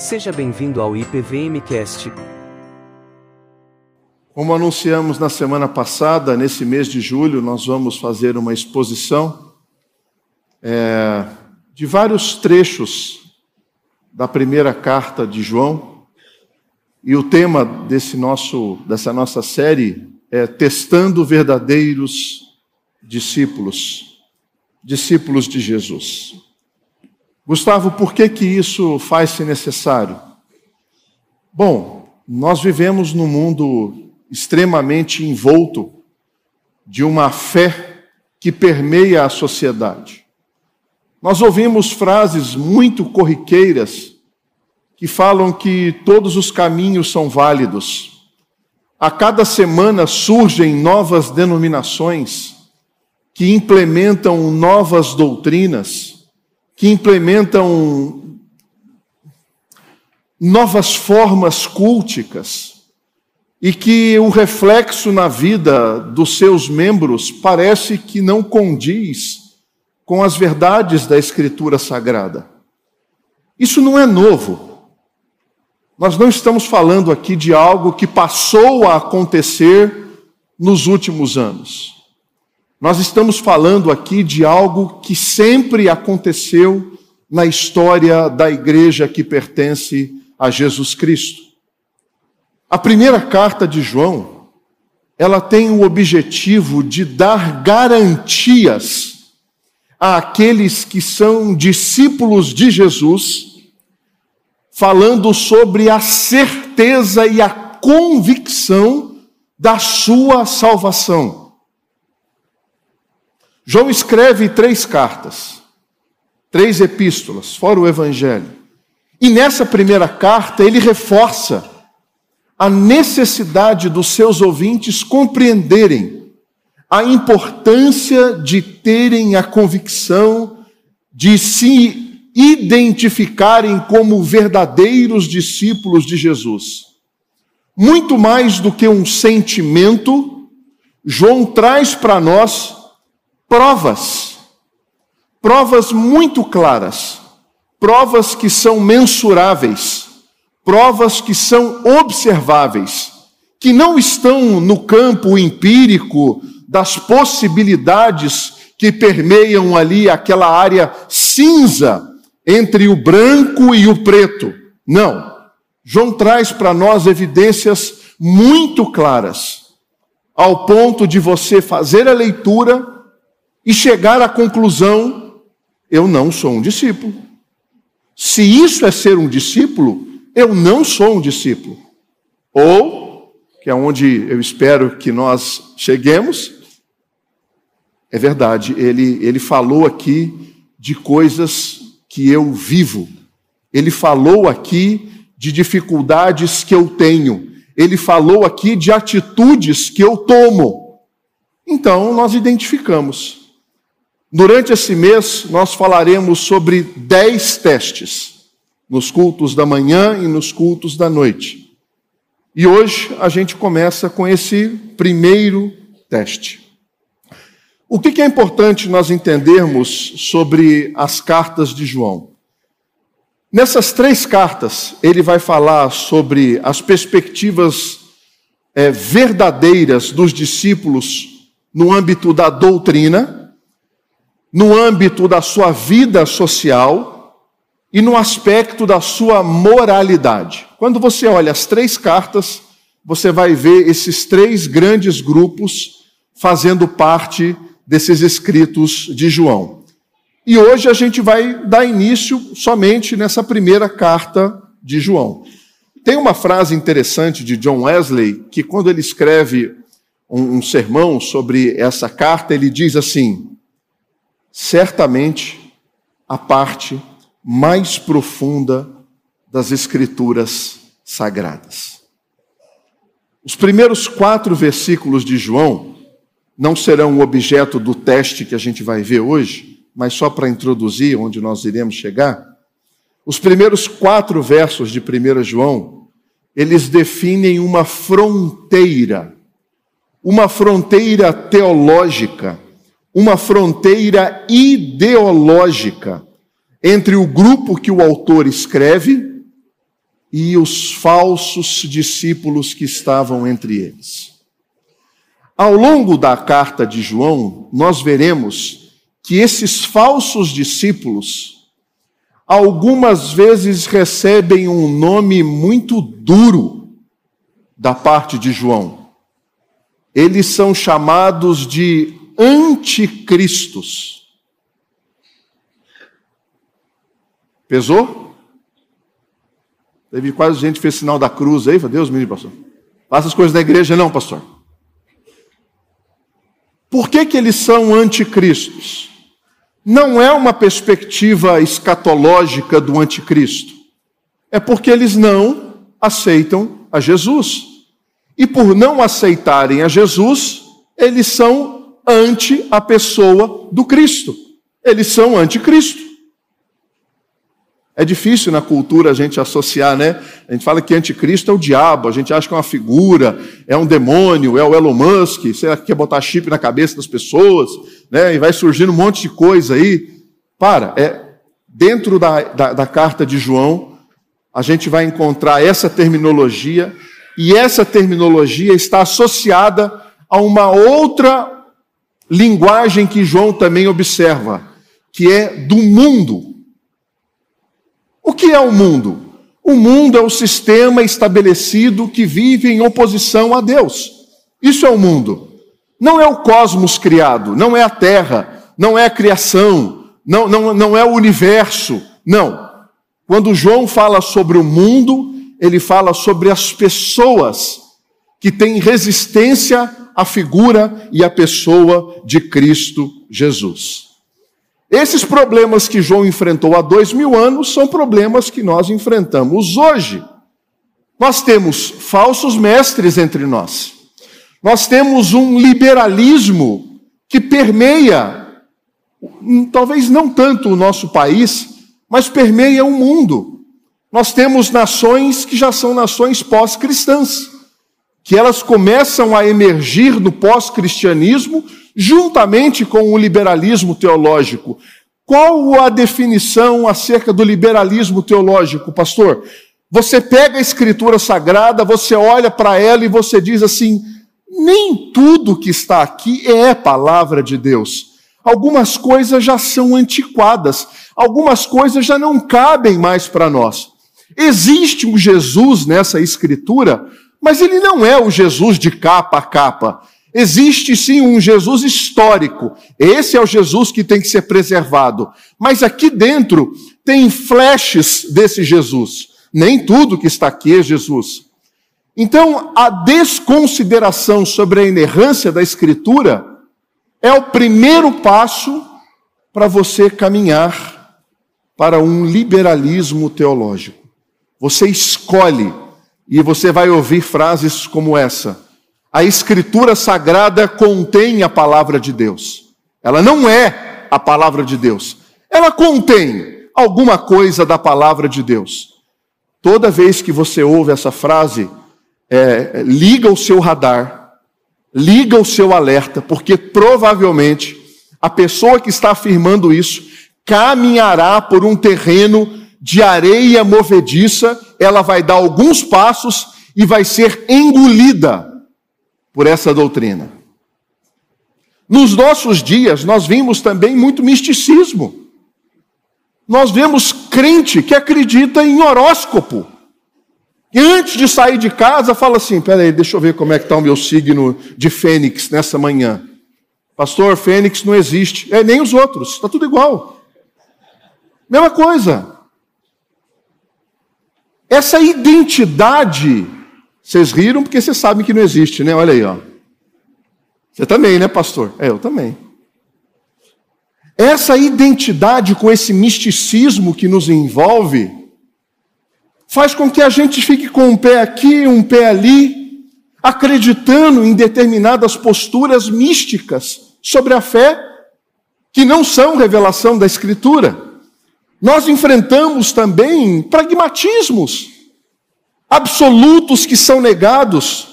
Seja bem-vindo ao IPVMcast. Como anunciamos na semana passada, nesse mês de julho, nós vamos fazer uma exposição é, de vários trechos da primeira carta de João. E o tema desse nosso, dessa nossa série é Testando Verdadeiros Discípulos, discípulos de Jesus. Gustavo, por que, que isso faz-se necessário? Bom, nós vivemos num mundo extremamente envolto de uma fé que permeia a sociedade. Nós ouvimos frases muito corriqueiras que falam que todos os caminhos são válidos. A cada semana surgem novas denominações que implementam novas doutrinas que implementam novas formas culticas e que o reflexo na vida dos seus membros parece que não condiz com as verdades da Escritura Sagrada. Isso não é novo. Nós não estamos falando aqui de algo que passou a acontecer nos últimos anos. Nós estamos falando aqui de algo que sempre aconteceu na história da igreja que pertence a Jesus Cristo. A primeira carta de João, ela tem o objetivo de dar garantias àqueles que são discípulos de Jesus, falando sobre a certeza e a convicção da sua salvação. João escreve três cartas, três epístolas, fora o Evangelho. E nessa primeira carta ele reforça a necessidade dos seus ouvintes compreenderem a importância de terem a convicção de se identificarem como verdadeiros discípulos de Jesus. Muito mais do que um sentimento, João traz para nós provas, provas muito claras, provas que são mensuráveis, provas que são observáveis, que não estão no campo empírico das possibilidades que permeiam ali aquela área cinza entre o branco e o preto. Não. João traz para nós evidências muito claras, ao ponto de você fazer a leitura e chegar à conclusão: eu não sou um discípulo. Se isso é ser um discípulo, eu não sou um discípulo. Ou, que é onde eu espero que nós cheguemos, é verdade, ele, ele falou aqui de coisas que eu vivo. Ele falou aqui de dificuldades que eu tenho. Ele falou aqui de atitudes que eu tomo. Então, nós identificamos. Durante esse mês, nós falaremos sobre dez testes, nos cultos da manhã e nos cultos da noite. E hoje a gente começa com esse primeiro teste. O que é importante nós entendermos sobre as cartas de João? Nessas três cartas, ele vai falar sobre as perspectivas é, verdadeiras dos discípulos no âmbito da doutrina no âmbito da sua vida social e no aspecto da sua moralidade. Quando você olha as três cartas, você vai ver esses três grandes grupos fazendo parte desses escritos de João. E hoje a gente vai dar início somente nessa primeira carta de João. Tem uma frase interessante de John Wesley que, quando ele escreve um, um sermão sobre essa carta, ele diz assim: certamente a parte mais profunda das Escrituras Sagradas. Os primeiros quatro versículos de João não serão o objeto do teste que a gente vai ver hoje, mas só para introduzir onde nós iremos chegar. Os primeiros quatro versos de 1 João, eles definem uma fronteira, uma fronteira teológica uma fronteira ideológica entre o grupo que o autor escreve e os falsos discípulos que estavam entre eles. Ao longo da carta de João, nós veremos que esses falsos discípulos, algumas vezes recebem um nome muito duro da parte de João. Eles são chamados de anticristos. Pesou? Teve quase gente fez sinal da cruz aí, falei, Deus me livre, pastor. Faça as coisas da igreja, não, pastor. Por que, que eles são anticristos? Não é uma perspectiva escatológica do anticristo. É porque eles não aceitam a Jesus. E por não aceitarem a Jesus, eles são ante a pessoa do Cristo. Eles são anticristo. É difícil na cultura a gente associar, né? A gente fala que anticristo é o diabo, a gente acha que é uma figura, é um demônio, é o Elon Musk, sei que quer botar chip na cabeça das pessoas, né? E vai surgindo um monte de coisa aí. Para, é dentro da, da, da carta de João, a gente vai encontrar essa terminologia, e essa terminologia está associada a uma outra linguagem que João também observa, que é do mundo. O que é o mundo? O mundo é o sistema estabelecido que vive em oposição a Deus. Isso é o mundo. Não é o cosmos criado, não é a terra, não é a criação, não, não, não é o universo. Não. Quando João fala sobre o mundo, ele fala sobre as pessoas que têm resistência à figura e à pessoa de Cristo Jesus. Esses problemas que João enfrentou há dois mil anos são problemas que nós enfrentamos hoje. Nós temos falsos mestres entre nós. Nós temos um liberalismo que permeia, talvez não tanto o nosso país, mas permeia o mundo. Nós temos nações que já são nações pós-cristãs, que elas começam a emergir no pós-cristianismo juntamente com o liberalismo teológico. Qual a definição acerca do liberalismo teológico, pastor? Você pega a Escritura Sagrada, você olha para ela e você diz assim: nem tudo que está aqui é palavra de Deus. Algumas coisas já são antiquadas, algumas coisas já não cabem mais para nós. Existe um Jesus nessa Escritura, mas ele não é o Jesus de capa a capa. Existe sim um Jesus histórico. Esse é o Jesus que tem que ser preservado. Mas aqui dentro tem flashes desse Jesus. Nem tudo que está aqui é Jesus. Então, a desconsideração sobre a inerrância da Escritura é o primeiro passo para você caminhar para um liberalismo teológico. Você escolhe, e você vai ouvir frases como essa a Escritura Sagrada contém a palavra de Deus. Ela não é a palavra de Deus. Ela contém alguma coisa da palavra de Deus. Toda vez que você ouve essa frase, é, liga o seu radar, liga o seu alerta, porque provavelmente a pessoa que está afirmando isso caminhará por um terreno de areia movediça, ela vai dar alguns passos e vai ser engolida por essa doutrina. Nos nossos dias, nós vimos também muito misticismo. Nós vemos crente que acredita em horóscopo. E antes de sair de casa, fala assim: peraí, deixa eu ver como é que está o meu signo de Fênix nessa manhã. Pastor, Fênix não existe. É, nem os outros, está tudo igual. Mesma coisa. Essa identidade vocês riram porque vocês sabem que não existe, né? Olha aí, ó. Você também, né, pastor? É, eu também. Essa identidade com esse misticismo que nos envolve faz com que a gente fique com um pé aqui, um pé ali, acreditando em determinadas posturas místicas sobre a fé que não são revelação da Escritura. Nós enfrentamos também pragmatismos absolutos que são negados,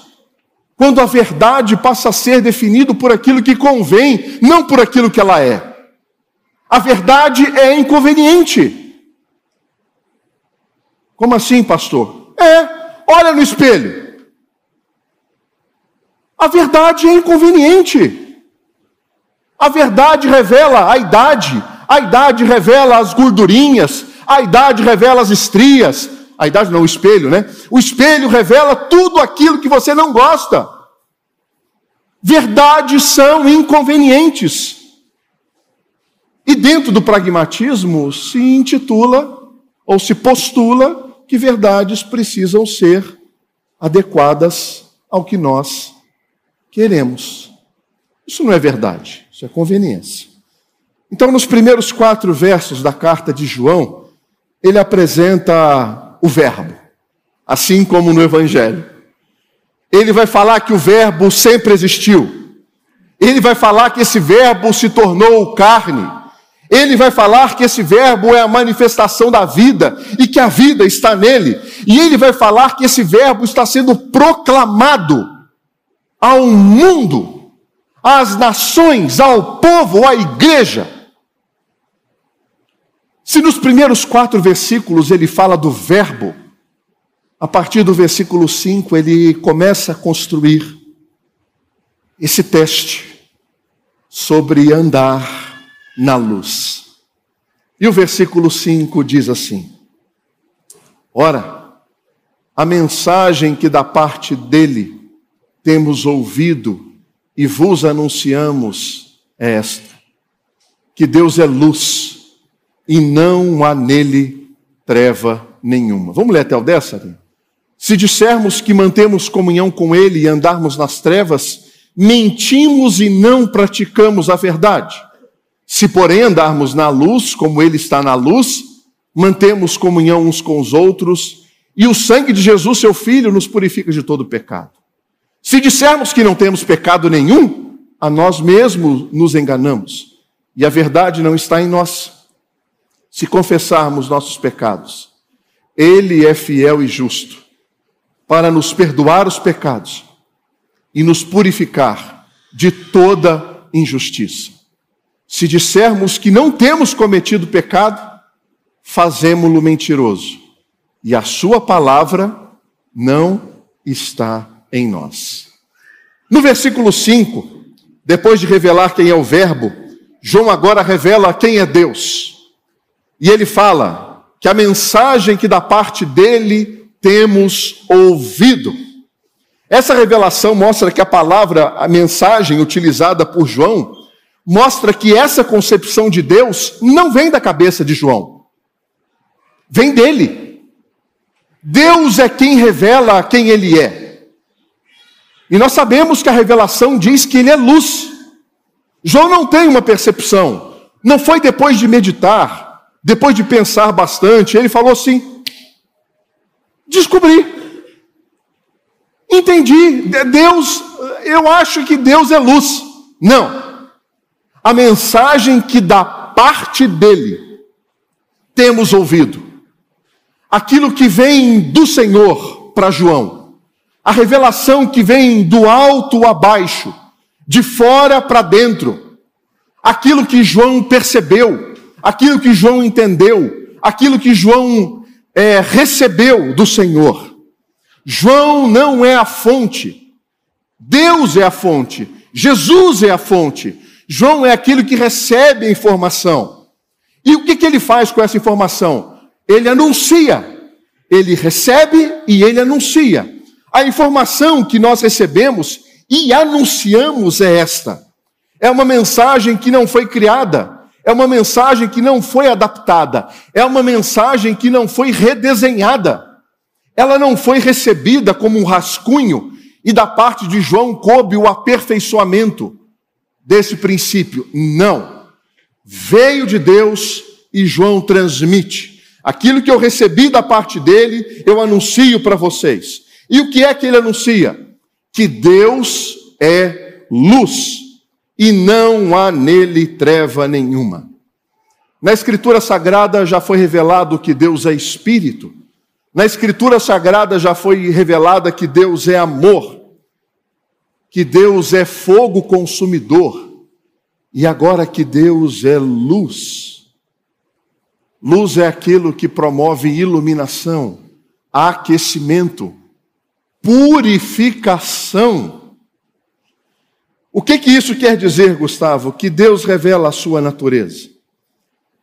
quando a verdade passa a ser definida por aquilo que convém, não por aquilo que ela é. A verdade é inconveniente. Como assim, pastor? É, olha no espelho. A verdade é inconveniente. A verdade revela a idade, a idade revela as gordurinhas, a idade revela as estrias, a idade não, o espelho, né? O espelho revela tudo aquilo que você não gosta. Verdades são inconvenientes. E dentro do pragmatismo se intitula ou se postula que verdades precisam ser adequadas ao que nós queremos. Isso não é verdade, isso é conveniência. Então, nos primeiros quatro versos da carta de João, ele apresenta o Verbo, assim como no Evangelho. Ele vai falar que o Verbo sempre existiu. Ele vai falar que esse Verbo se tornou carne. Ele vai falar que esse Verbo é a manifestação da vida e que a vida está nele. E ele vai falar que esse Verbo está sendo proclamado ao mundo, às nações, ao povo, à igreja. Se nos primeiros quatro versículos ele fala do Verbo, a partir do versículo 5 ele começa a construir esse teste sobre andar na luz. E o versículo 5 diz assim: Ora, a mensagem que da parte dele temos ouvido e vos anunciamos é esta: que Deus é luz e não há nele treva nenhuma. Vamos ler até o 10, Se dissermos que mantemos comunhão com ele e andarmos nas trevas, mentimos e não praticamos a verdade. Se, porém, andarmos na luz, como ele está na luz, mantemos comunhão uns com os outros, e o sangue de Jesus, seu Filho, nos purifica de todo pecado. Se dissermos que não temos pecado nenhum, a nós mesmos nos enganamos, e a verdade não está em nós se confessarmos nossos pecados, Ele é fiel e justo para nos perdoar os pecados e nos purificar de toda injustiça. Se dissermos que não temos cometido pecado, fazemo-lo mentiroso e a Sua palavra não está em nós. No versículo 5, depois de revelar quem é o Verbo, João agora revela quem é Deus. E ele fala que a mensagem que da parte dele temos ouvido. Essa revelação mostra que a palavra, a mensagem utilizada por João, mostra que essa concepção de Deus não vem da cabeça de João, vem dele. Deus é quem revela quem ele é. E nós sabemos que a revelação diz que ele é luz. João não tem uma percepção, não foi depois de meditar, depois de pensar bastante, ele falou assim: descobri. Entendi. Deus, eu acho que Deus é luz. Não. A mensagem que da parte dele temos ouvido, aquilo que vem do Senhor para João, a revelação que vem do alto a baixo, de fora para dentro, aquilo que João percebeu, aquilo que João entendeu, aquilo que João é, recebeu do Senhor. João não é a fonte, Deus é a fonte, Jesus é a fonte. João é aquilo que recebe a informação. E o que, que ele faz com essa informação? Ele anuncia, ele recebe e ele anuncia. A informação que nós recebemos e anunciamos é esta. É uma mensagem que não foi criada, é uma mensagem que não foi adaptada, é uma mensagem que não foi redesenhada. Ela não foi recebida como um rascunho e da parte de João coube o aperfeiçoamento desse princípio. Não. Veio de Deus e João transmite. Aquilo que eu recebi da parte dele, eu anuncio para vocês. E o que é que ele anuncia? Que Deus é luz e não há nele treva nenhuma. Na Escritura Sagrada já foi revelado que Deus é Espírito. Na Escritura Sagrada já foi revelada que Deus é amor, que Deus é fogo consumidor, e agora que Deus é luz. Luz é aquilo que promove iluminação, aquecimento, purificação. O que, que isso quer dizer, Gustavo? Que Deus revela a sua natureza.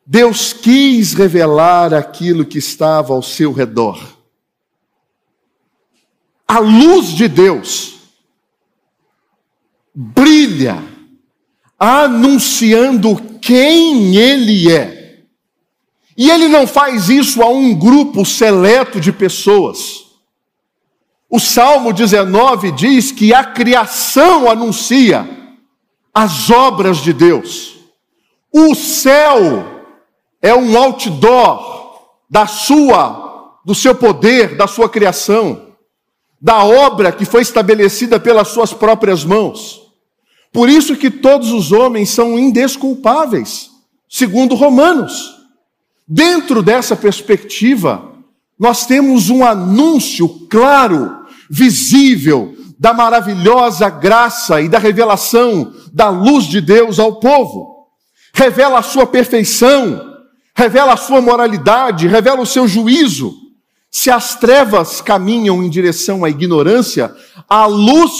Deus quis revelar aquilo que estava ao seu redor. A luz de Deus brilha, anunciando quem Ele é. E Ele não faz isso a um grupo seleto de pessoas. O Salmo 19 diz que a criação anuncia as obras de Deus. O céu é um outdoor da sua, do seu poder, da sua criação, da obra que foi estabelecida pelas suas próprias mãos. Por isso que todos os homens são indesculpáveis, segundo Romanos. Dentro dessa perspectiva, nós temos um anúncio claro, visível, da maravilhosa graça e da revelação da luz de Deus ao povo. Revela a sua perfeição, revela a sua moralidade, revela o seu juízo. Se as trevas caminham em direção à ignorância, a luz,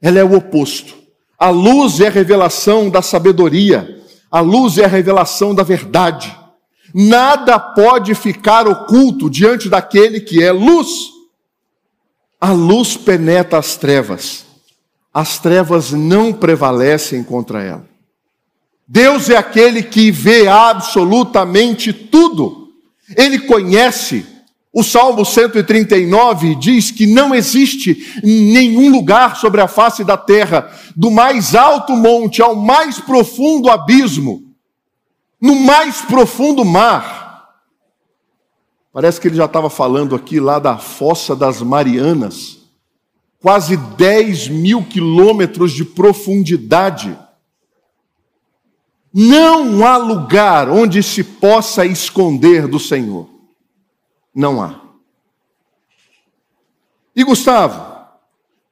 ela é o oposto. A luz é a revelação da sabedoria, a luz é a revelação da verdade. Nada pode ficar oculto diante daquele que é luz. A luz penetra as trevas, as trevas não prevalecem contra ela. Deus é aquele que vê absolutamente tudo. Ele conhece. O Salmo 139 diz que não existe nenhum lugar sobre a face da terra, do mais alto monte ao mais profundo abismo, no mais profundo mar. Parece que ele já estava falando aqui lá da Fossa das Marianas, quase 10 mil quilômetros de profundidade. Não há lugar onde se possa esconder do Senhor. Não há. E Gustavo,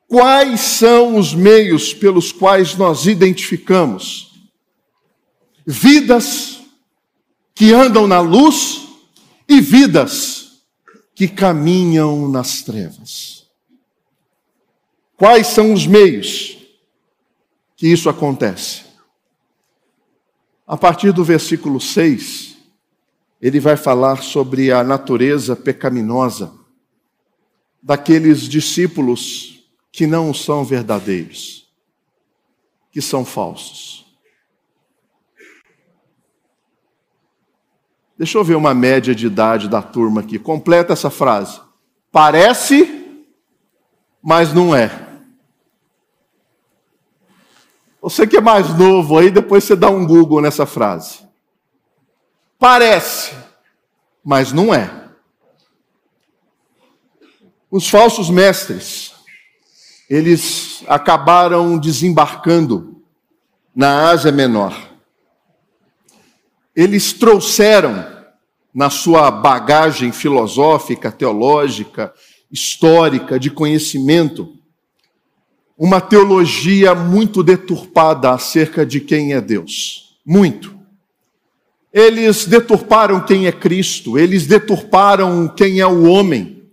quais são os meios pelos quais nós identificamos vidas que andam na luz e vidas que caminham nas trevas? Quais são os meios que isso acontece? A partir do versículo 6, ele vai falar sobre a natureza pecaminosa daqueles discípulos que não são verdadeiros, que são falsos. Deixa eu ver uma média de idade da turma aqui. Completa essa frase. Parece, mas não é. Você que é mais novo aí, depois você dá um Google nessa frase. Parece, mas não é. Os falsos mestres, eles acabaram desembarcando na Ásia Menor. Eles trouxeram na sua bagagem filosófica, teológica, histórica, de conhecimento, uma teologia muito deturpada acerca de quem é Deus. Muito. Eles deturparam quem é Cristo, eles deturparam quem é o homem,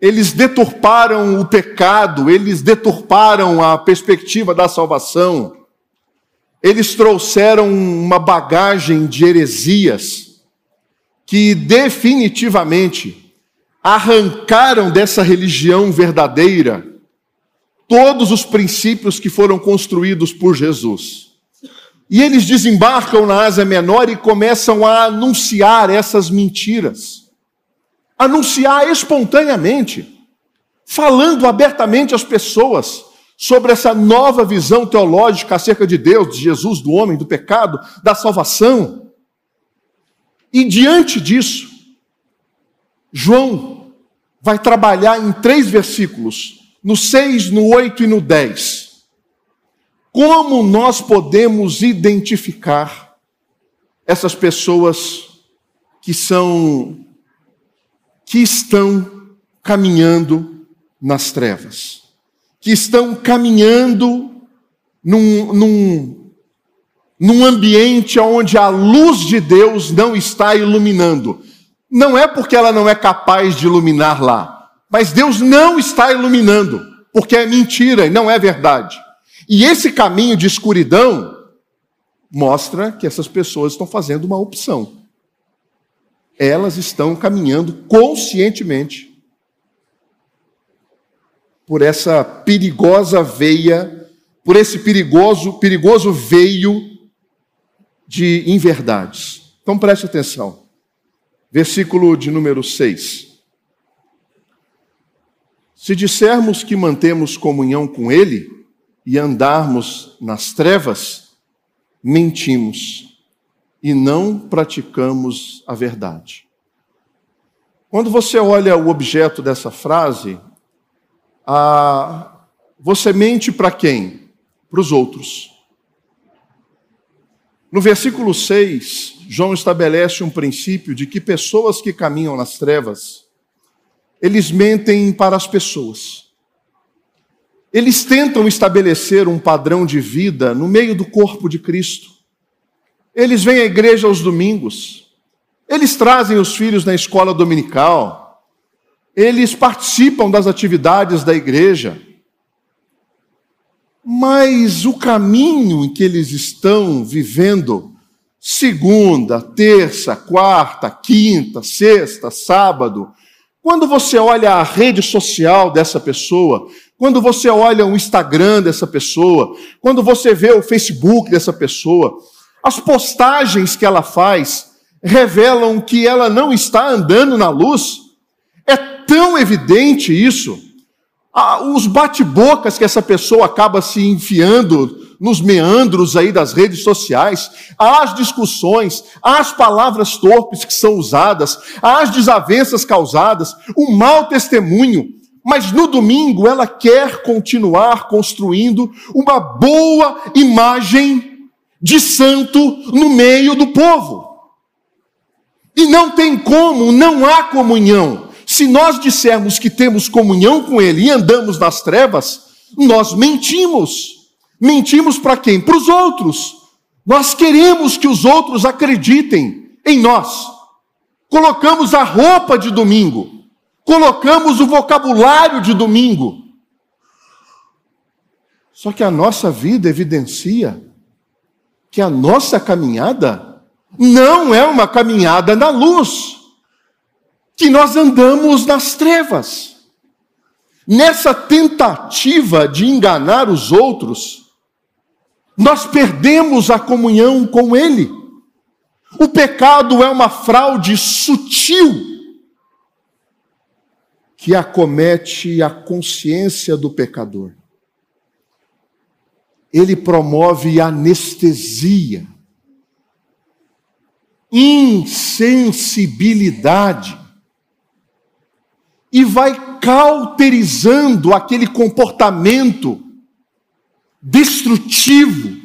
eles deturparam o pecado, eles deturparam a perspectiva da salvação, eles trouxeram uma bagagem de heresias que definitivamente arrancaram dessa religião verdadeira todos os princípios que foram construídos por Jesus. E eles desembarcam na Ásia Menor e começam a anunciar essas mentiras. Anunciar espontaneamente, falando abertamente às pessoas sobre essa nova visão teológica acerca de Deus, de Jesus, do homem, do pecado, da salvação. E diante disso, João vai trabalhar em três versículos no 6, no 8 e no 10. Como nós podemos identificar essas pessoas que são que estão caminhando nas trevas, que estão caminhando num, num, num ambiente onde a luz de Deus não está iluminando. Não é porque ela não é capaz de iluminar lá, mas Deus não está iluminando, porque é mentira e não é verdade. E esse caminho de escuridão mostra que essas pessoas estão fazendo uma opção. Elas estão caminhando conscientemente por essa perigosa veia, por esse perigoso, perigoso veio de inverdades. Então preste atenção. Versículo de número 6. Se dissermos que mantemos comunhão com Ele e andarmos nas trevas, mentimos e não praticamos a verdade. Quando você olha o objeto dessa frase, você mente para quem? Para os outros. No versículo 6, João estabelece um princípio de que pessoas que caminham nas trevas, eles mentem para as pessoas. Eles tentam estabelecer um padrão de vida no meio do corpo de Cristo. Eles vêm à igreja aos domingos. Eles trazem os filhos na escola dominical. Eles participam das atividades da igreja. Mas o caminho em que eles estão vivendo, segunda, terça, quarta, quinta, sexta, sábado, quando você olha a rede social dessa pessoa, quando você olha o Instagram dessa pessoa, quando você vê o Facebook dessa pessoa, as postagens que ela faz revelam que ela não está andando na luz. É tão evidente isso. Os bate-bocas que essa pessoa acaba se enfiando nos meandros aí das redes sociais, as discussões, as palavras torpes que são usadas, as desavenças causadas, o mau testemunho, mas no domingo ela quer continuar construindo uma boa imagem de santo no meio do povo. E não tem como, não há comunhão. Se nós dissermos que temos comunhão com Ele e andamos nas trevas, nós mentimos. Mentimos para quem? Para os outros. Nós queremos que os outros acreditem em nós. Colocamos a roupa de domingo colocamos o vocabulário de domingo. Só que a nossa vida evidencia que a nossa caminhada não é uma caminhada na luz, que nós andamos nas trevas. Nessa tentativa de enganar os outros, nós perdemos a comunhão com Ele. O pecado é uma fraude sutil que acomete a consciência do pecador. Ele promove anestesia, insensibilidade, e vai cauterizando aquele comportamento destrutivo,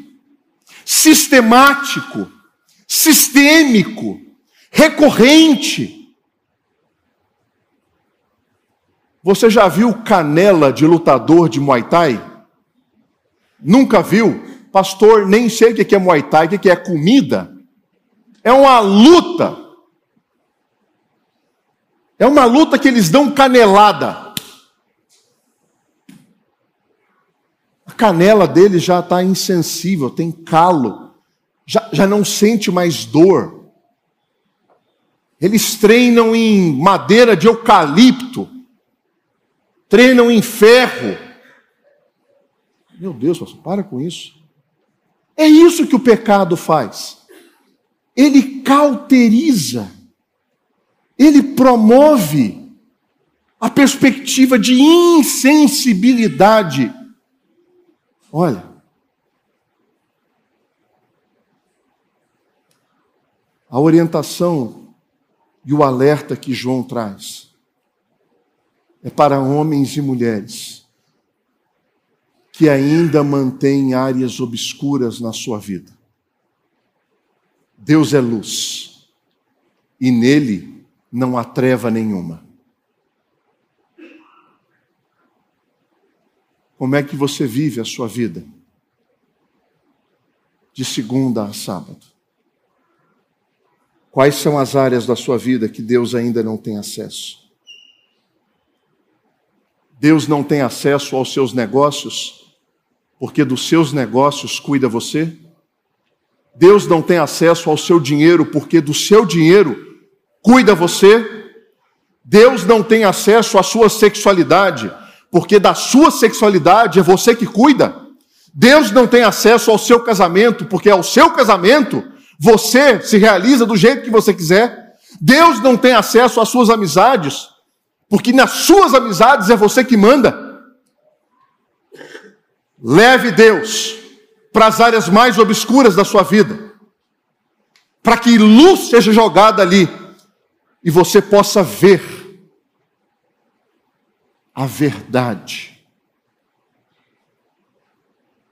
sistemático, sistêmico, recorrente Você já viu canela de lutador de Muay Thai? Nunca viu? Pastor, nem sei o que é Muay Thai, o que é comida. É uma luta. É uma luta que eles dão canelada. A canela dele já está insensível, tem calo, já, já não sente mais dor. Eles treinam em madeira de eucalipto treinam em ferro. Meu Deus, pastor, para com isso. É isso que o pecado faz. Ele cauteriza, ele promove a perspectiva de insensibilidade. Olha, a orientação e o alerta que João traz é para homens e mulheres que ainda mantêm áreas obscuras na sua vida. Deus é luz e nele não há treva nenhuma. Como é que você vive a sua vida? De segunda a sábado. Quais são as áreas da sua vida que Deus ainda não tem acesso? Deus não tem acesso aos seus negócios, porque dos seus negócios cuida você? Deus não tem acesso ao seu dinheiro, porque do seu dinheiro cuida você? Deus não tem acesso à sua sexualidade, porque da sua sexualidade é você que cuida. Deus não tem acesso ao seu casamento, porque ao seu casamento você se realiza do jeito que você quiser. Deus não tem acesso às suas amizades, porque nas suas amizades é você que manda. Leve Deus para as áreas mais obscuras da sua vida, para que luz seja jogada ali e você possa ver a verdade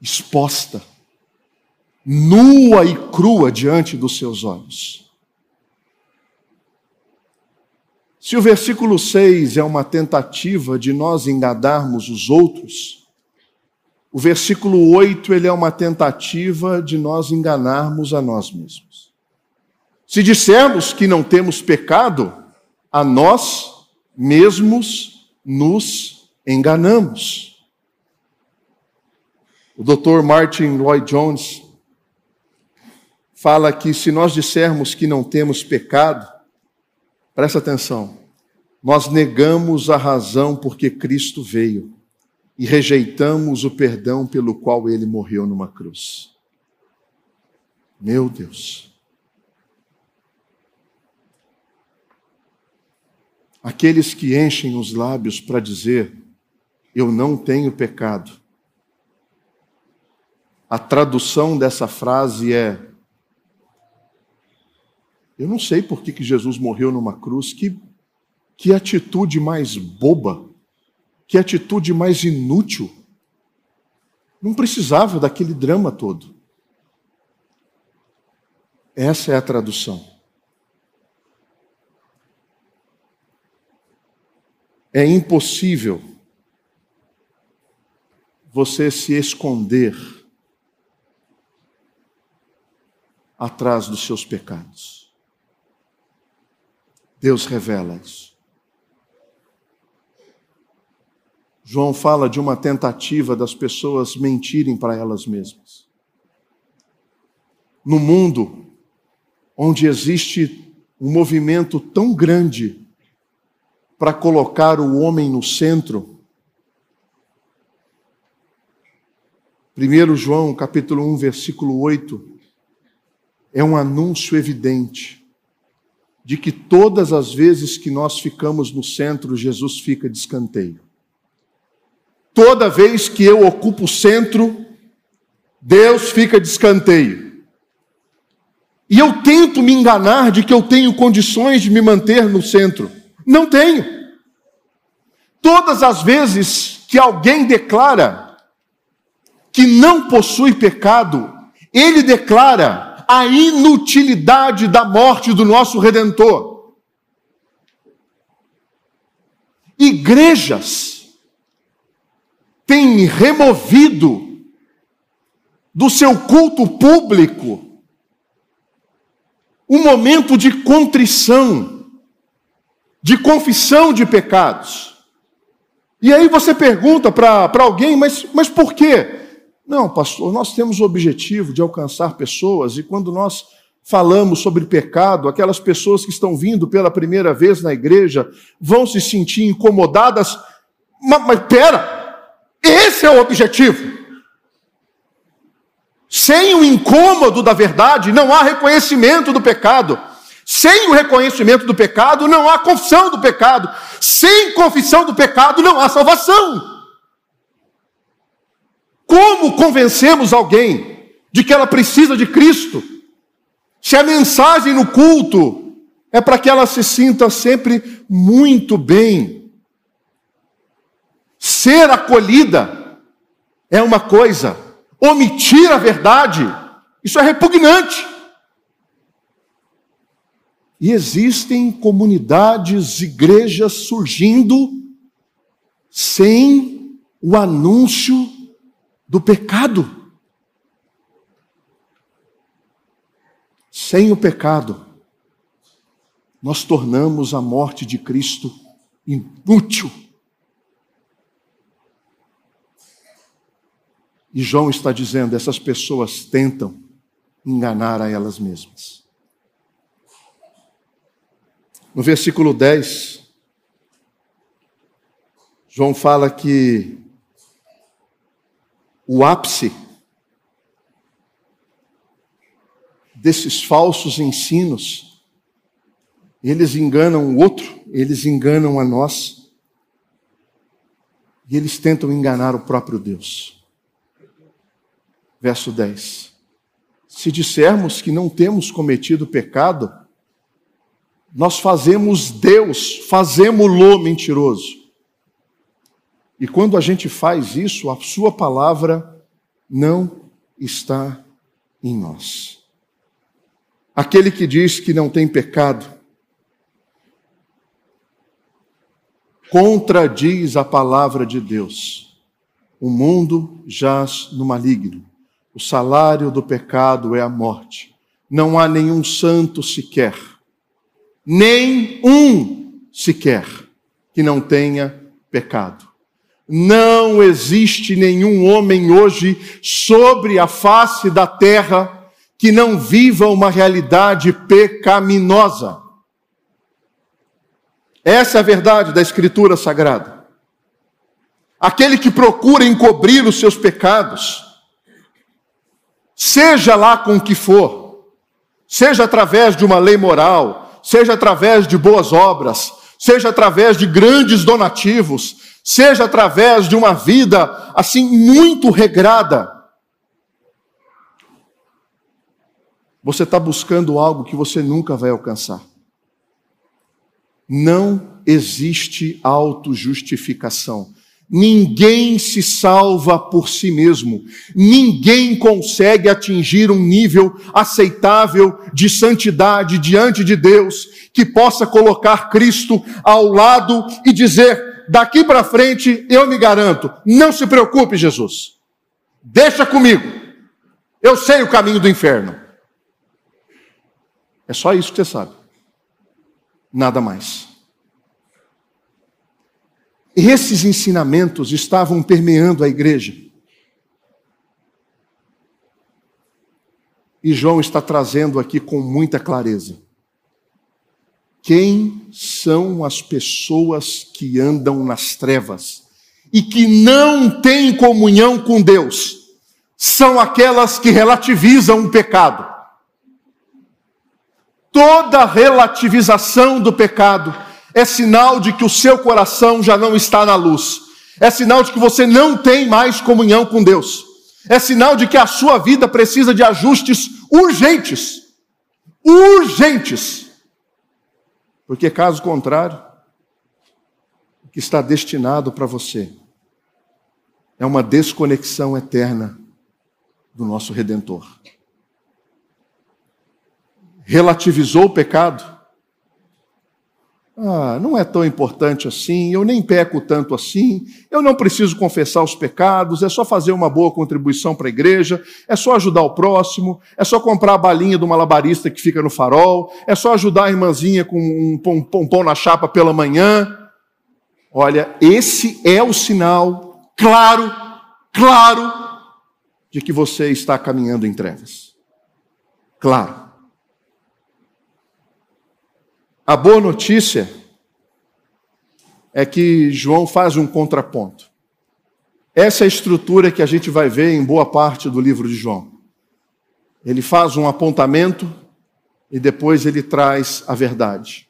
exposta, nua e crua diante dos seus olhos. Se o versículo 6 é uma tentativa de nós engadarmos os outros, o versículo 8 ele é uma tentativa de nós enganarmos a nós mesmos. Se dissermos que não temos pecado, a nós mesmos nos enganamos. O Dr. Martin Lloyd Jones fala que se nós dissermos que não temos pecado, presta atenção, nós negamos a razão porque Cristo veio e rejeitamos o perdão pelo qual ele morreu numa cruz. Meu Deus. Aqueles que enchem os lábios para dizer, eu não tenho pecado. A tradução dessa frase é: Eu não sei por que, que Jesus morreu numa cruz, que, que atitude mais boba, que atitude mais inútil. Não precisava daquele drama todo. Essa é a tradução. É impossível você se esconder atrás dos seus pecados. Deus revela isso. João fala de uma tentativa das pessoas mentirem para elas mesmas. No mundo onde existe um movimento tão grande para colocar o homem no centro. 1 João, capítulo 1, versículo 8, é um anúncio evidente de que todas as vezes que nós ficamos no centro, Jesus fica de escanteio. Toda vez que eu ocupo o centro, Deus fica de escanteio. E eu tento me enganar de que eu tenho condições de me manter no centro. Não tenho. Todas as vezes que alguém declara que não possui pecado, ele declara a inutilidade da morte do nosso redentor. Igrejas têm removido do seu culto público um momento de contrição de confissão de pecados. E aí você pergunta para alguém, mas, mas por quê? Não, pastor, nós temos o objetivo de alcançar pessoas, e quando nós falamos sobre pecado, aquelas pessoas que estão vindo pela primeira vez na igreja vão se sentir incomodadas. Mas, mas pera, esse é o objetivo. Sem o incômodo da verdade, não há reconhecimento do pecado. Sem o reconhecimento do pecado, não há confissão do pecado. Sem confissão do pecado, não há salvação. Como convencemos alguém de que ela precisa de Cristo? Se a mensagem no culto é para que ela se sinta sempre muito bem. Ser acolhida é uma coisa, omitir a verdade, isso é repugnante. E existem comunidades, igrejas surgindo sem o anúncio do pecado. Sem o pecado, nós tornamos a morte de Cristo inútil. E João está dizendo: essas pessoas tentam enganar a elas mesmas. No versículo 10, João fala que o ápice desses falsos ensinos, eles enganam o outro, eles enganam a nós, e eles tentam enganar o próprio Deus. Verso 10. Se dissermos que não temos cometido pecado, nós fazemos Deus, fazemos-lo mentiroso. E quando a gente faz isso, a Sua palavra não está em nós. Aquele que diz que não tem pecado, contradiz a palavra de Deus. O mundo jaz no maligno. O salário do pecado é a morte. Não há nenhum santo sequer, nem um sequer, que não tenha pecado. Não existe nenhum homem hoje sobre a face da terra que não viva uma realidade pecaminosa. Essa é a verdade da Escritura Sagrada. Aquele que procura encobrir os seus pecados, seja lá com o que for, seja através de uma lei moral, seja através de boas obras, seja através de grandes donativos, seja através de uma vida assim muito regrada, você está buscando algo que você nunca vai alcançar. Não existe autojustificação. Ninguém se salva por si mesmo. Ninguém consegue atingir um nível aceitável de santidade diante de Deus que possa colocar Cristo ao lado e dizer: daqui para frente eu me garanto. Não se preocupe, Jesus. Deixa comigo. Eu sei o caminho do inferno. É só isso que você sabe. Nada mais. Esses ensinamentos estavam permeando a igreja. E João está trazendo aqui com muita clareza. Quem são as pessoas que andam nas trevas e que não têm comunhão com Deus? São aquelas que relativizam o pecado. Toda relativização do pecado é sinal de que o seu coração já não está na luz. É sinal de que você não tem mais comunhão com Deus. É sinal de que a sua vida precisa de ajustes urgentes. Urgentes. Porque caso contrário, o que está destinado para você é uma desconexão eterna do nosso redentor. Relativizou o pecado, ah, não é tão importante assim, eu nem peco tanto assim, eu não preciso confessar os pecados, é só fazer uma boa contribuição para a igreja, é só ajudar o próximo, é só comprar a balinha do malabarista que fica no farol, é só ajudar a irmãzinha com um pão, pão na chapa pela manhã. Olha, esse é o sinal claro, claro, de que você está caminhando em trevas. Claro. A boa notícia é que João faz um contraponto. Essa é a estrutura que a gente vai ver em boa parte do livro de João. Ele faz um apontamento e depois ele traz a verdade.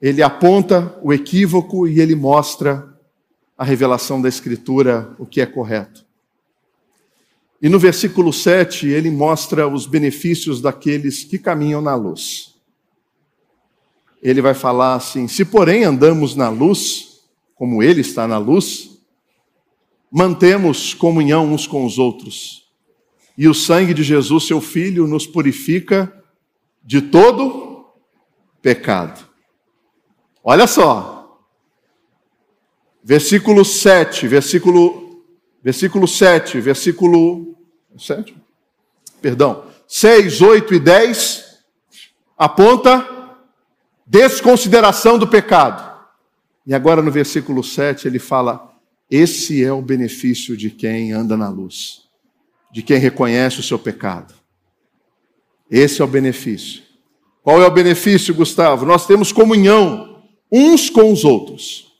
Ele aponta o equívoco e ele mostra a revelação da Escritura, o que é correto. E no versículo 7, ele mostra os benefícios daqueles que caminham na luz ele vai falar assim: se porém andamos na luz, como ele está na luz, mantemos comunhão uns com os outros. E o sangue de Jesus, seu filho, nos purifica de todo pecado. Olha só. Versículo 7, versículo versículo 7, versículo 7. Perdão. 6, 8 e 10 aponta desconsideração do pecado. E agora no versículo 7 ele fala: esse é o benefício de quem anda na luz, de quem reconhece o seu pecado. Esse é o benefício. Qual é o benefício, Gustavo? Nós temos comunhão uns com os outros.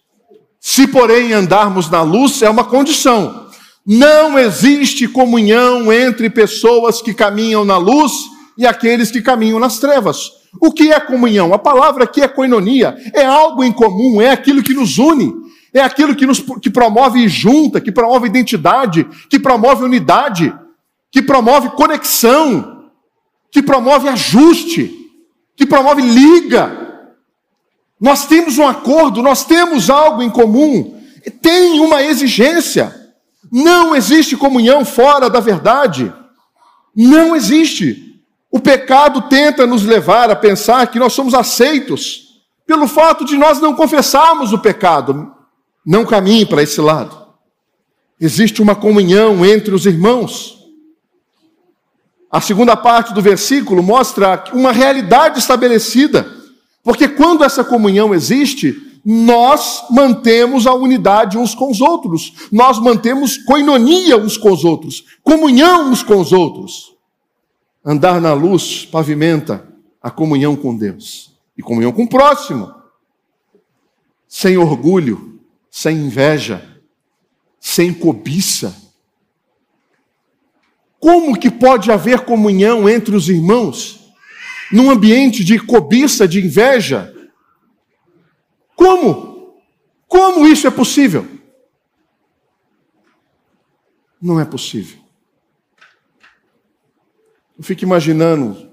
Se, porém, andarmos na luz, é uma condição. Não existe comunhão entre pessoas que caminham na luz e aqueles que caminham nas trevas. O que é comunhão? A palavra aqui é koinonia, é algo em comum, é aquilo que nos une, é aquilo que, nos, que promove junta, que promove identidade, que promove unidade, que promove conexão, que promove ajuste, que promove liga. Nós temos um acordo, nós temos algo em comum, tem uma exigência. Não existe comunhão fora da verdade. Não existe. O pecado tenta nos levar a pensar que nós somos aceitos pelo fato de nós não confessarmos o pecado. Não caminhe para esse lado. Existe uma comunhão entre os irmãos. A segunda parte do versículo mostra uma realidade estabelecida porque quando essa comunhão existe, nós mantemos a unidade uns com os outros, nós mantemos coinonia uns com os outros, comunhão uns com os outros. Andar na luz pavimenta a comunhão com Deus e comunhão com o próximo, sem orgulho, sem inveja, sem cobiça. Como que pode haver comunhão entre os irmãos num ambiente de cobiça, de inveja. Como? Como isso é possível? Não é possível. Eu fico imaginando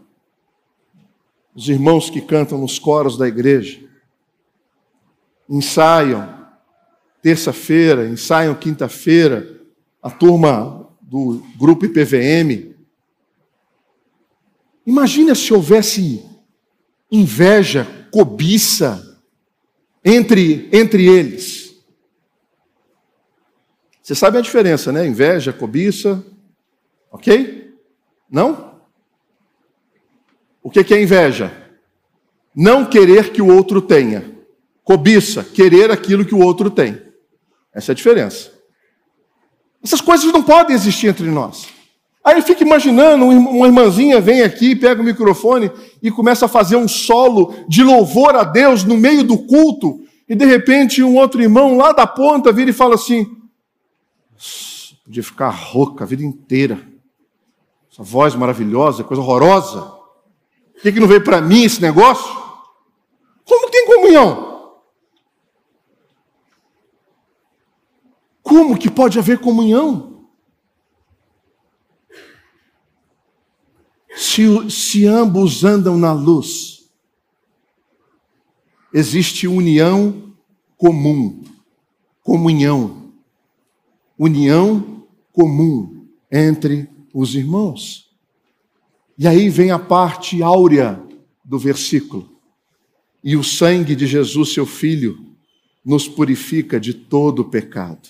os irmãos que cantam nos coros da igreja, ensaiam terça-feira, ensaiam quinta-feira, a turma do grupo IPVM, Imagina se houvesse inveja, cobiça entre, entre eles. Você sabe a diferença, né? Inveja, cobiça, ok? Não? O que é inveja? Não querer que o outro tenha. Cobiça, querer aquilo que o outro tem. Essa é a diferença. Essas coisas não podem existir entre nós. Aí fico imaginando, uma irmãzinha vem aqui, pega o microfone e começa a fazer um solo de louvor a Deus no meio do culto, e de repente um outro irmão lá da ponta vira e fala assim: podia ficar rouca a vida inteira. Essa voz maravilhosa, coisa horrorosa. Por que, não veio para mim esse negócio? Como tem comunhão? Como que pode haver comunhão? Se, se ambos andam na luz, existe união comum, comunhão, união comum entre os irmãos. E aí vem a parte áurea do versículo. E o sangue de Jesus, seu Filho, nos purifica de todo o pecado.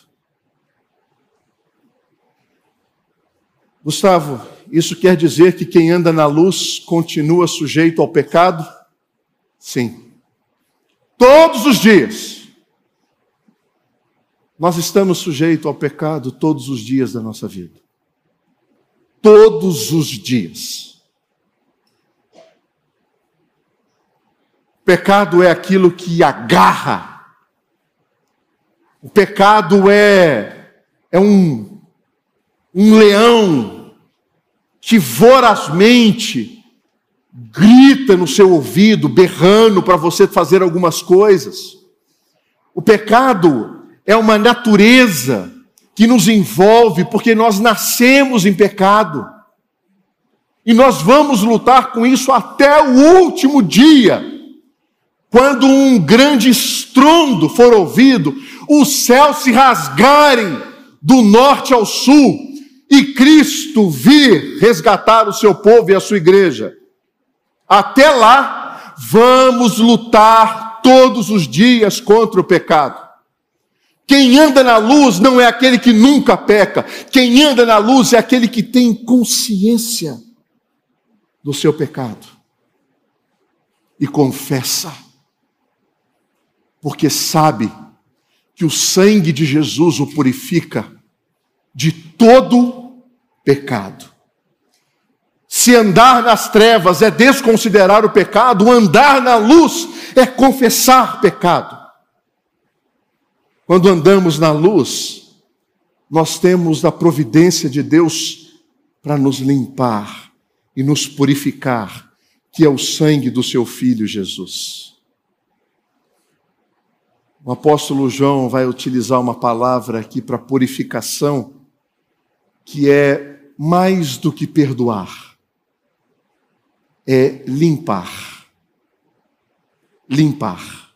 Gustavo, isso quer dizer que quem anda na luz continua sujeito ao pecado? Sim. Todos os dias. Nós estamos sujeitos ao pecado todos os dias da nossa vida. Todos os dias. Pecado é aquilo que agarra. O pecado é, é um, um leão que vorazmente grita no seu ouvido, berrando para você fazer algumas coisas. O pecado é uma natureza que nos envolve porque nós nascemos em pecado. E nós vamos lutar com isso até o último dia. Quando um grande estrondo for ouvido, os céus se rasgarem do norte ao sul e Cristo vir resgatar o seu povo e a sua igreja. Até lá, vamos lutar todos os dias contra o pecado. Quem anda na luz não é aquele que nunca peca. Quem anda na luz é aquele que tem consciência do seu pecado e confessa porque sabe que o sangue de Jesus o purifica de todo pecado. Se andar nas trevas é desconsiderar o pecado, andar na luz é confessar pecado. Quando andamos na luz, nós temos a providência de Deus para nos limpar e nos purificar, que é o sangue do seu filho Jesus. O apóstolo João vai utilizar uma palavra aqui para purificação, que é mais do que perdoar, é limpar. Limpar.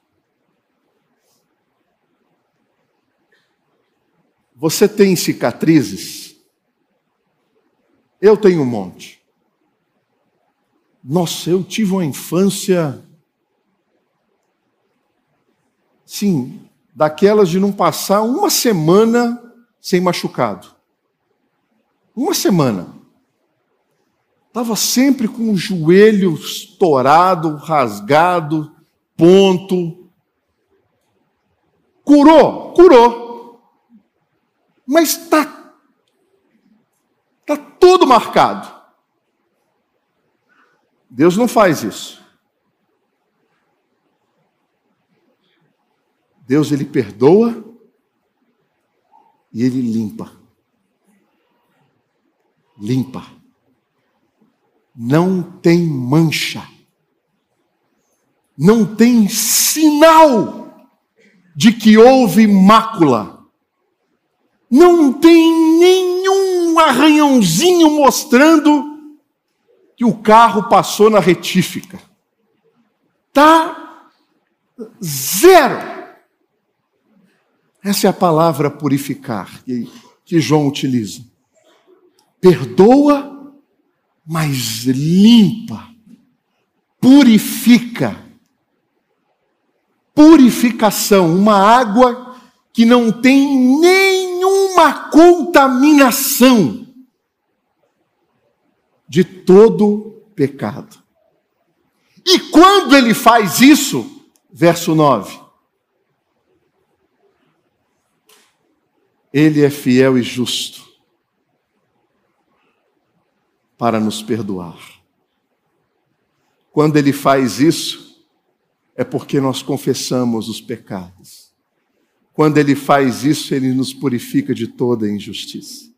Você tem cicatrizes? Eu tenho um monte. Nossa, eu tive uma infância. Sim, daquelas de não passar uma semana sem machucado. Uma semana. Estava sempre com o joelho estourado, rasgado, ponto. Curou, curou mas está tá tudo marcado. Deus não faz isso. Deus ele perdoa e ele limpa. Limpa. Não tem mancha. Não tem sinal de que houve mácula não tem nenhum arranhãozinho mostrando que o carro passou na retífica. Tá zero. Essa é a palavra purificar que, João utiliza. Perdoa, mas limpa, purifica. Purificação, uma água que não tem nem uma contaminação de todo pecado. E quando ele faz isso, verso 9, ele é fiel e justo para nos perdoar. Quando ele faz isso, é porque nós confessamos os pecados. Quando ele faz isso, ele nos purifica de toda injustiça.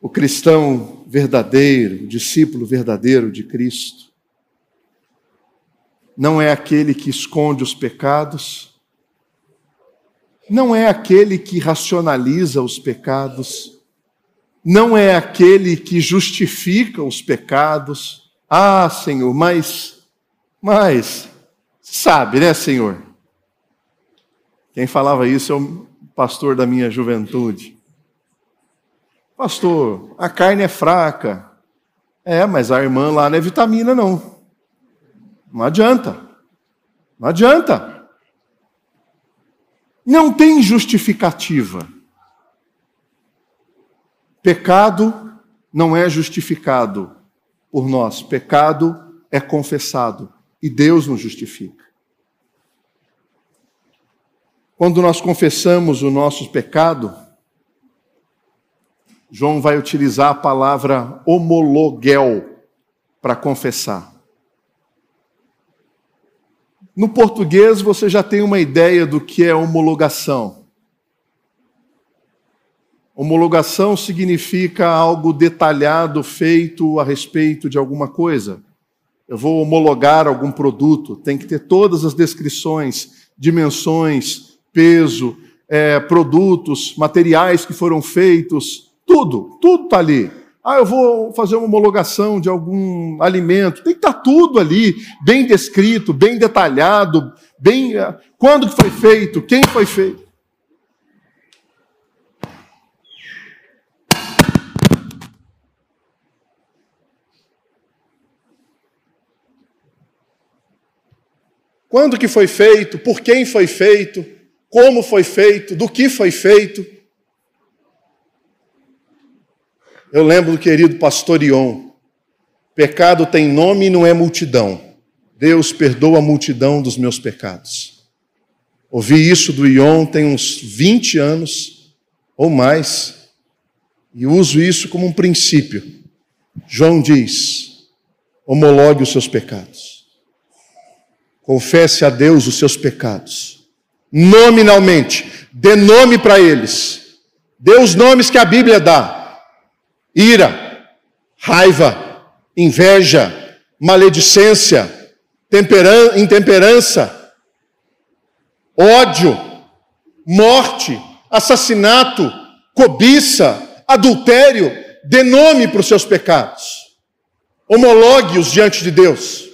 O cristão verdadeiro, o discípulo verdadeiro de Cristo, não é aquele que esconde os pecados, não é aquele que racionaliza os pecados, não é aquele que justifica os pecados. Ah, Senhor, mas, mas, sabe, né, Senhor? Quem falava isso é o pastor da minha juventude. Pastor, a carne é fraca. É, mas a irmã lá não é vitamina, não. Não adianta. Não adianta. Não tem justificativa. Pecado não é justificado por nós. Pecado é confessado. E Deus nos justifica. Quando nós confessamos o nosso pecado, João vai utilizar a palavra homologuel para confessar. No português você já tem uma ideia do que é homologação. Homologação significa algo detalhado feito a respeito de alguma coisa. Eu vou homologar algum produto, tem que ter todas as descrições, dimensões, peso, é, produtos, materiais que foram feitos, tudo, tudo está ali. Ah, eu vou fazer uma homologação de algum alimento. Tem que estar tá tudo ali, bem descrito, bem detalhado, bem. É, quando que foi feito, quem foi feito. Quando que foi feito, por quem foi feito, como foi feito, do que foi feito. Eu lembro do querido pastor Ion. Pecado tem nome e não é multidão. Deus perdoa a multidão dos meus pecados. Ouvi isso do Ion tem uns 20 anos ou mais e uso isso como um princípio. João diz: homologue os seus pecados. Confesse a Deus os seus pecados. Nominalmente, dê nome para eles. Dê os nomes que a Bíblia dá: ira, raiva, inveja, maledicência, intemperança, ódio, morte, assassinato, cobiça, adultério, dê nome para os seus pecados. Homologue-os diante de Deus.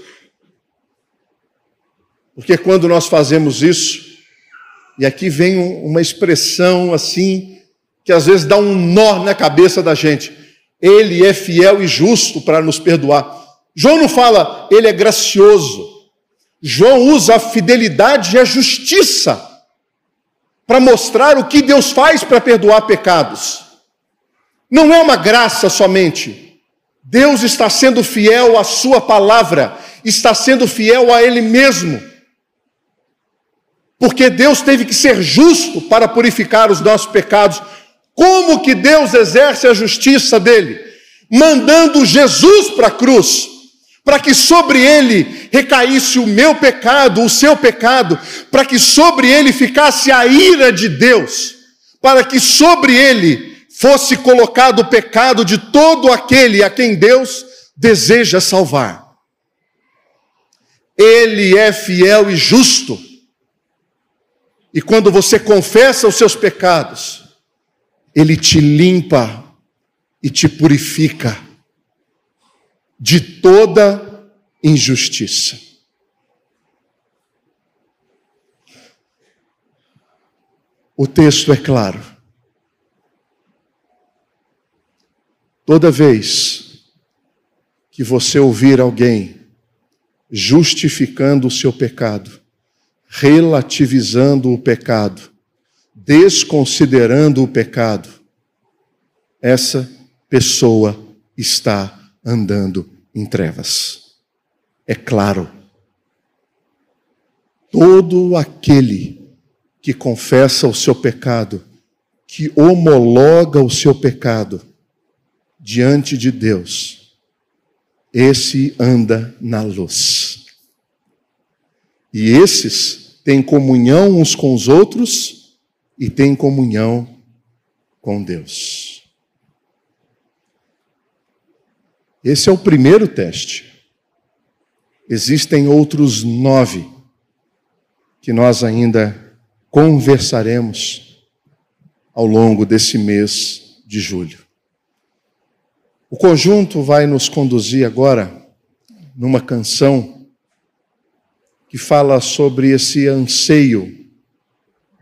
Porque quando nós fazemos isso, e aqui vem uma expressão assim, que às vezes dá um nó na cabeça da gente. Ele é fiel e justo para nos perdoar. João não fala, ele é gracioso. João usa a fidelidade e a justiça para mostrar o que Deus faz para perdoar pecados. Não é uma graça somente. Deus está sendo fiel à Sua palavra, está sendo fiel a Ele mesmo. Porque Deus teve que ser justo para purificar os nossos pecados. Como que Deus exerce a justiça dele? Mandando Jesus para a cruz para que sobre ele recaísse o meu pecado, o seu pecado, para que sobre ele ficasse a ira de Deus, para que sobre ele fosse colocado o pecado de todo aquele a quem Deus deseja salvar. Ele é fiel e justo. E quando você confessa os seus pecados, ele te limpa e te purifica de toda injustiça. O texto é claro. Toda vez que você ouvir alguém justificando o seu pecado, relativizando o pecado, desconsiderando o pecado, essa pessoa está andando em trevas. É claro. Todo aquele que confessa o seu pecado, que homologa o seu pecado diante de Deus, esse anda na luz. E esses têm comunhão uns com os outros e têm comunhão com Deus. Esse é o primeiro teste. Existem outros nove que nós ainda conversaremos ao longo desse mês de julho. O conjunto vai nos conduzir agora numa canção que fala sobre esse anseio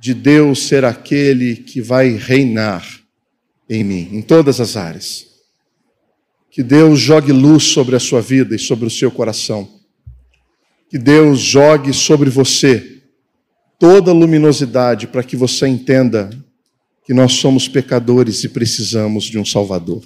de Deus ser aquele que vai reinar em mim, em todas as áreas. Que Deus jogue luz sobre a sua vida e sobre o seu coração. Que Deus jogue sobre você toda a luminosidade para que você entenda que nós somos pecadores e precisamos de um Salvador.